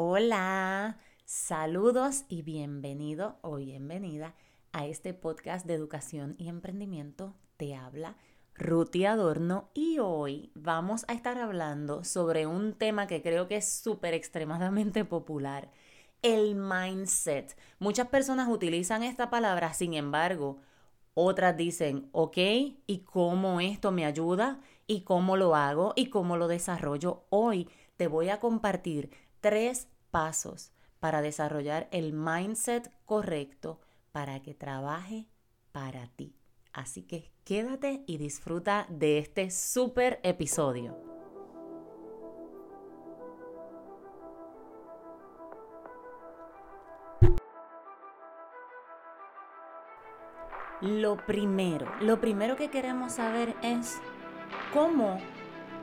Hola, saludos y bienvenido o bienvenida a este podcast de educación y emprendimiento. Te habla Ruti Adorno y hoy vamos a estar hablando sobre un tema que creo que es súper extremadamente popular, el mindset. Muchas personas utilizan esta palabra, sin embargo, otras dicen, ok, ¿y cómo esto me ayuda? ¿Y cómo lo hago? ¿Y cómo lo desarrollo? Hoy te voy a compartir tres pasos para desarrollar el mindset correcto para que trabaje para ti. Así que quédate y disfruta de este súper episodio. Lo primero, lo primero que queremos saber es cómo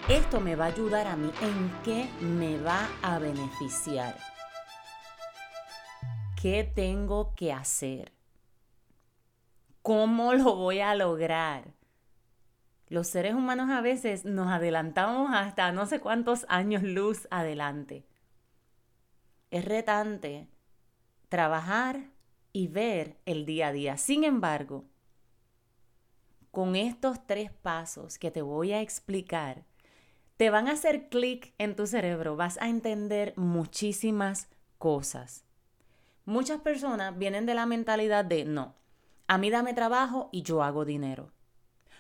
esto me va a ayudar a mí, en qué me va a beneficiar. ¿Qué tengo que hacer? ¿Cómo lo voy a lograr? Los seres humanos a veces nos adelantamos hasta no sé cuántos años luz adelante. Es retante trabajar y ver el día a día. Sin embargo, con estos tres pasos que te voy a explicar, te van a hacer clic en tu cerebro, vas a entender muchísimas cosas. Muchas personas vienen de la mentalidad de no, a mí dame trabajo y yo hago dinero.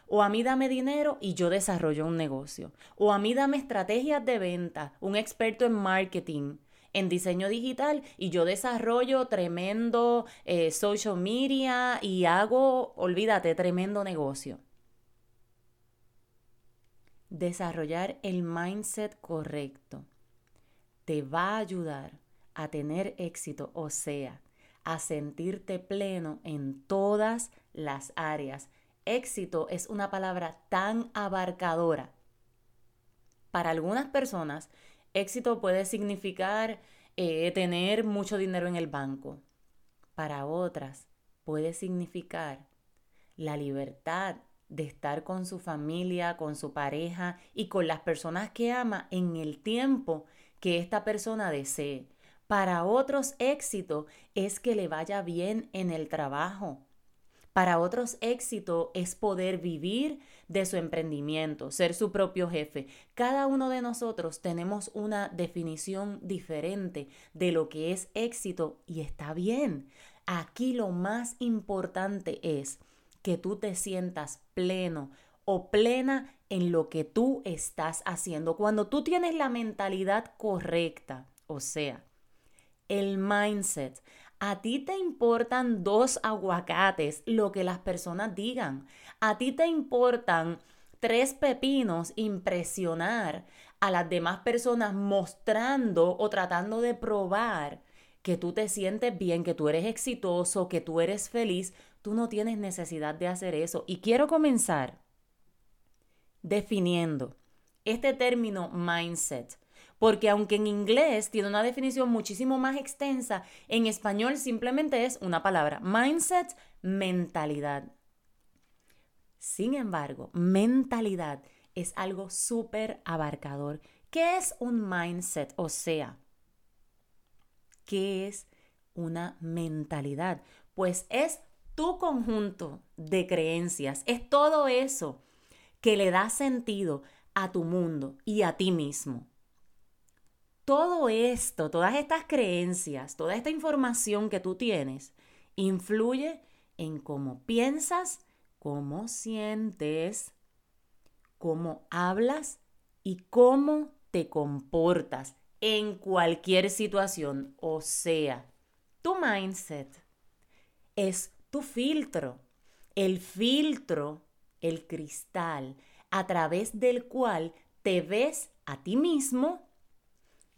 O a mí dame dinero y yo desarrollo un negocio. O a mí dame estrategias de venta, un experto en marketing, en diseño digital y yo desarrollo tremendo eh, social media y hago, olvídate, tremendo negocio. Desarrollar el mindset correcto te va a ayudar a tener éxito, o sea, a sentirte pleno en todas las áreas. Éxito es una palabra tan abarcadora. Para algunas personas, Éxito puede significar eh, tener mucho dinero en el banco. Para otras puede significar la libertad de estar con su familia, con su pareja y con las personas que ama en el tiempo que esta persona desee. Para otros éxito es que le vaya bien en el trabajo, para otros éxito es poder vivir de su emprendimiento, ser su propio jefe. Cada uno de nosotros tenemos una definición diferente de lo que es éxito y está bien. Aquí lo más importante es que tú te sientas pleno o plena en lo que tú estás haciendo. Cuando tú tienes la mentalidad correcta, o sea, el mindset, a ti te importan dos aguacates, lo que las personas digan. A ti te importan tres pepinos impresionar a las demás personas mostrando o tratando de probar que tú te sientes bien, que tú eres exitoso, que tú eres feliz. Tú no tienes necesidad de hacer eso. Y quiero comenzar definiendo este término mindset. Porque aunque en inglés tiene una definición muchísimo más extensa, en español simplemente es una palabra, mindset, mentalidad. Sin embargo, mentalidad es algo súper abarcador. ¿Qué es un mindset? O sea, ¿qué es una mentalidad? Pues es tu conjunto de creencias, es todo eso que le da sentido a tu mundo y a ti mismo todo esto, todas estas creencias, toda esta información que tú tienes, influye en cómo piensas, cómo sientes, cómo hablas y cómo te comportas en cualquier situación. O sea, tu mindset es tu filtro, el filtro, el cristal a través del cual te ves a ti mismo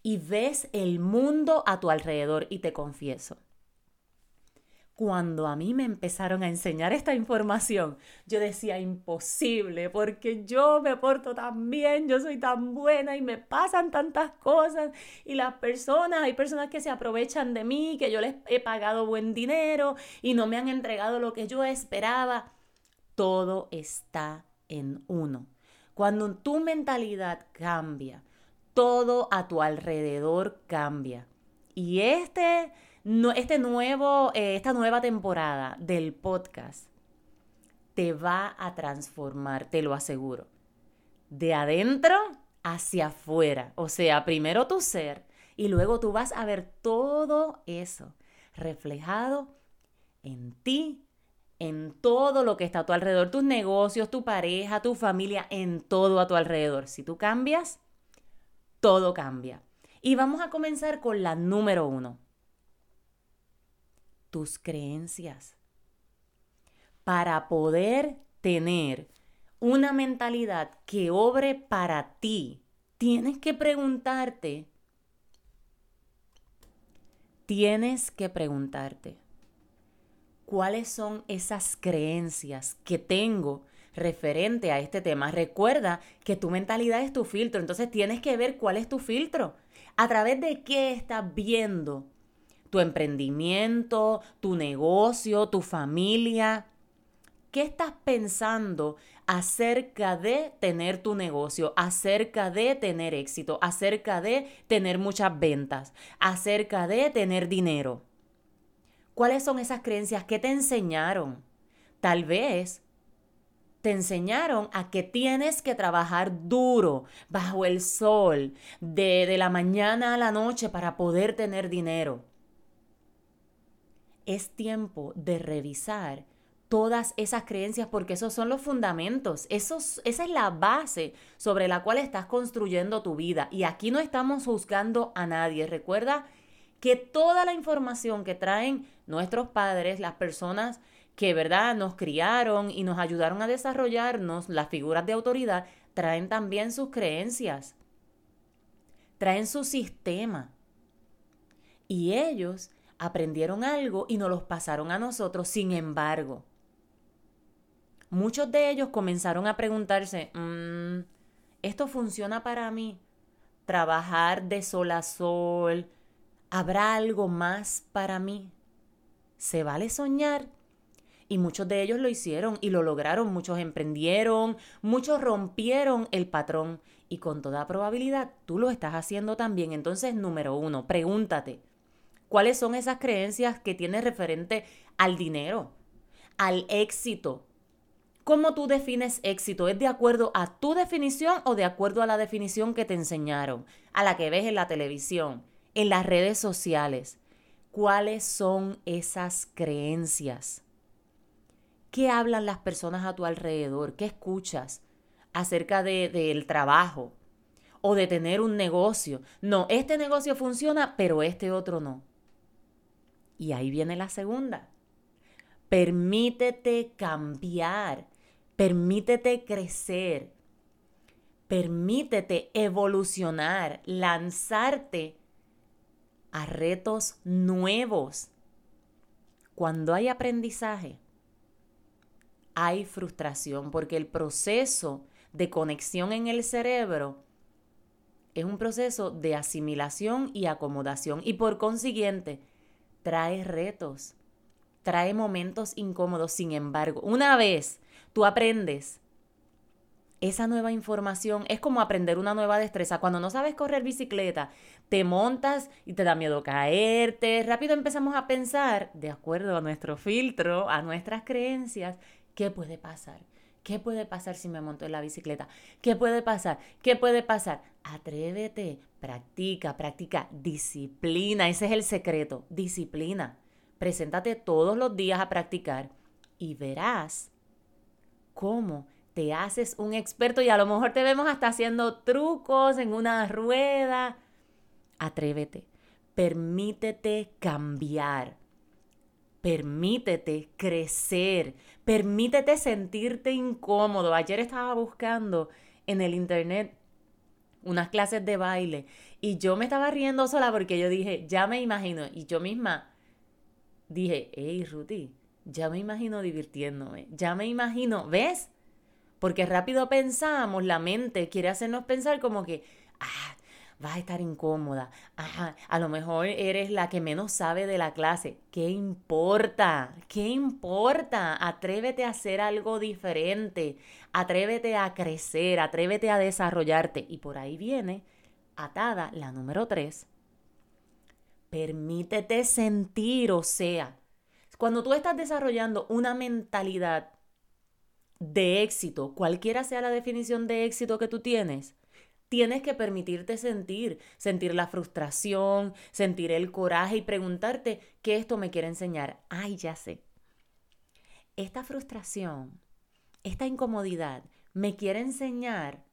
y ves el mundo a tu alrededor. Y te confieso, cuando a mí me empezaron a enseñar esta información, yo decía imposible, porque yo me porto tan bien, yo soy tan buena y me pasan tantas cosas y las personas, hay personas que se aprovechan de mí, que yo les he pagado buen dinero y no me han entregado lo que yo esperaba. Todo está en uno. Cuando tu mentalidad cambia, todo a tu alrededor cambia. Y este, este nuevo, eh, esta nueva temporada del podcast te va a transformar, te lo aseguro. De adentro hacia afuera. O sea, primero tu ser y luego tú vas a ver todo eso reflejado en ti, en todo lo que está a tu alrededor, tus negocios, tu pareja, tu familia, en todo a tu alrededor. Si tú cambias, todo cambia. Y vamos a comenzar con la número uno. Tus creencias. Para poder tener una mentalidad que obre para ti, tienes que preguntarte, tienes que preguntarte, ¿cuáles son esas creencias que tengo referente a este tema? Recuerda que tu mentalidad es tu filtro, entonces tienes que ver cuál es tu filtro, a través de qué estás viendo tu emprendimiento, tu negocio, tu familia. ¿Qué estás pensando acerca de tener tu negocio, acerca de tener éxito, acerca de tener muchas ventas, acerca de tener dinero. ¿Cuáles son esas creencias que te enseñaron? Tal vez te enseñaron a que tienes que trabajar duro, bajo el sol, de, de la mañana a la noche para poder tener dinero. Es tiempo de revisar todas esas creencias porque esos son los fundamentos, esos, esa es la base sobre la cual estás construyendo tu vida. Y aquí no estamos juzgando a nadie. Recuerda que toda la información que traen nuestros padres, las personas que, ¿verdad?, nos criaron y nos ayudaron a desarrollarnos, las figuras de autoridad, traen también sus creencias, traen su sistema. Y ellos aprendieron algo y nos los pasaron a nosotros. Sin embargo, muchos de ellos comenzaron a preguntarse, mm, ¿esto funciona para mí? Trabajar de sol a sol, ¿habrá algo más para mí? ¿Se vale soñar? Y muchos de ellos lo hicieron y lo lograron, muchos emprendieron, muchos rompieron el patrón y con toda probabilidad tú lo estás haciendo también. Entonces, número uno, pregúntate, ¿cuáles son esas creencias que tienes referente al dinero, al éxito, ¿Cómo tú defines éxito? ¿Es de acuerdo a tu definición o de acuerdo a la definición que te enseñaron, a la que ves en la televisión, en las redes sociales? ¿Cuáles son esas creencias? ¿Qué hablan las personas a tu alrededor? ¿Qué escuchas acerca del de, trabajo o de tener un negocio? No, este negocio funciona, pero este otro no. Y ahí viene la segunda. Permítete cambiar Permítete crecer. Permítete evolucionar, lanzarte a retos nuevos. Cuando hay aprendizaje, hay frustración porque el proceso de conexión en el cerebro es un proceso de asimilación y acomodación y por consiguiente trae retos, trae momentos incómodos. Sin embargo, una vez tú aprendes esa nueva información es como aprender una nueva destreza. Cuando no sabes correr bicicleta, te montas y te da miedo caerte. Rápido empezamos a pensar, de acuerdo a nuestro filtro, a nuestras creencias, ¿qué puede pasar? ¿Qué puede pasar si me monto en la bicicleta? ¿Qué puede pasar? ¿Qué puede pasar? Atrévete, practica, practica, disciplina. Ese es el secreto, disciplina. Preséntate todos los días a practicar y verás cómo te haces un experto y a lo mejor te vemos hasta haciendo trucos en una rueda. Atrévete, permítete cambiar, permítete crecer, permítete sentirte incómodo. Ayer estaba buscando en el internet unas clases de baile y yo me estaba riendo sola porque yo dije, ya me imagino, y yo misma dije, hey Ruti, ya me imagino divirtiéndome, ya me imagino, ¿ves? Porque rápido pensamos, la mente quiere hacernos pensar como que, ah, vas a estar incómoda, ah, a lo mejor eres la que menos sabe de la clase. ¿Qué importa? ¿Qué importa? Atrévete a hacer algo diferente, atrévete a crecer, atrévete a desarrollarte. Y por ahí viene atada la número tres. permítete sentir, o sea, cuando tú estás desarrollando una mentalidad de éxito, cualquiera sea la definición de éxito que tú tienes, tienes que permitirte sentir, sentir la frustración, sentir el coraje y preguntarte qué esto me quiere enseñar. Ay, ya sé. Esta frustración, esta incomodidad me quiere enseñar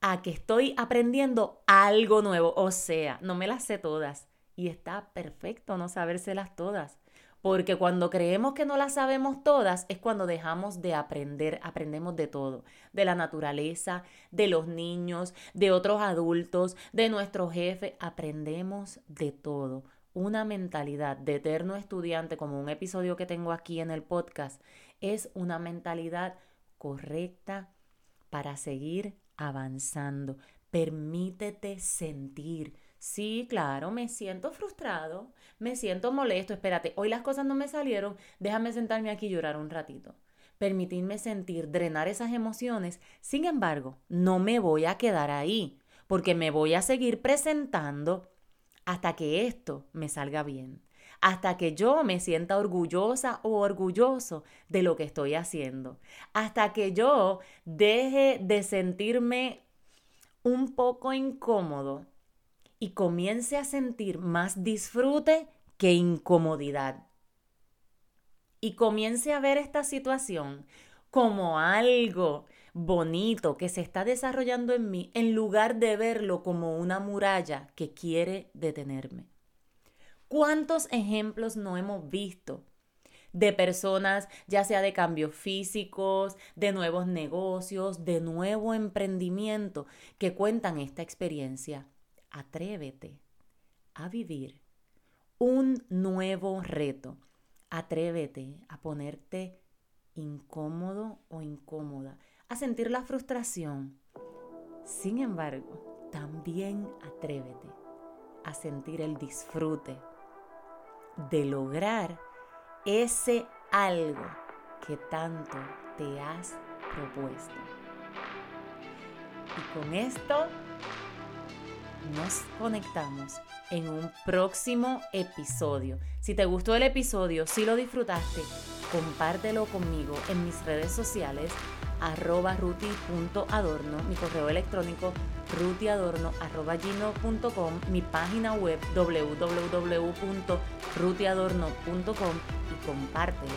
a que estoy aprendiendo algo nuevo. O sea, no me las sé todas. Y está perfecto no sabérselas todas. Porque cuando creemos que no las sabemos todas es cuando dejamos de aprender, aprendemos de todo, de la naturaleza, de los niños, de otros adultos, de nuestro jefe, aprendemos de todo. Una mentalidad de eterno estudiante, como un episodio que tengo aquí en el podcast, es una mentalidad correcta para seguir avanzando. Permítete sentir Sí, claro, me siento frustrado, me siento molesto. Espérate, hoy las cosas no me salieron, déjame sentarme aquí y llorar un ratito. Permitirme sentir, drenar esas emociones. Sin embargo, no me voy a quedar ahí, porque me voy a seguir presentando hasta que esto me salga bien, hasta que yo me sienta orgullosa o orgulloso de lo que estoy haciendo, hasta que yo deje de sentirme un poco incómodo y comience a sentir más disfrute que incomodidad. Y comience a ver esta situación como algo bonito que se está desarrollando en mí en lugar de verlo como una muralla que quiere detenerme. ¿Cuántos ejemplos no hemos visto de personas, ya sea de cambios físicos, de nuevos negocios, de nuevo emprendimiento, que cuentan esta experiencia? Atrévete a vivir un nuevo reto. Atrévete a ponerte incómodo o incómoda, a sentir la frustración. Sin embargo, también atrévete a sentir el disfrute de lograr ese algo que tanto te has propuesto. Y con esto nos conectamos en un próximo episodio. Si te gustó el episodio, si lo disfrutaste, compártelo conmigo en mis redes sociales arroba ruti.adorno, mi correo electrónico rutiadorno.com, mi página web www.rutiadorno.com y compártelo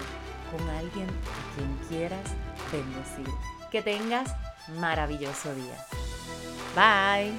con alguien a quien quieras bendecir. Que tengas maravilloso día. Bye.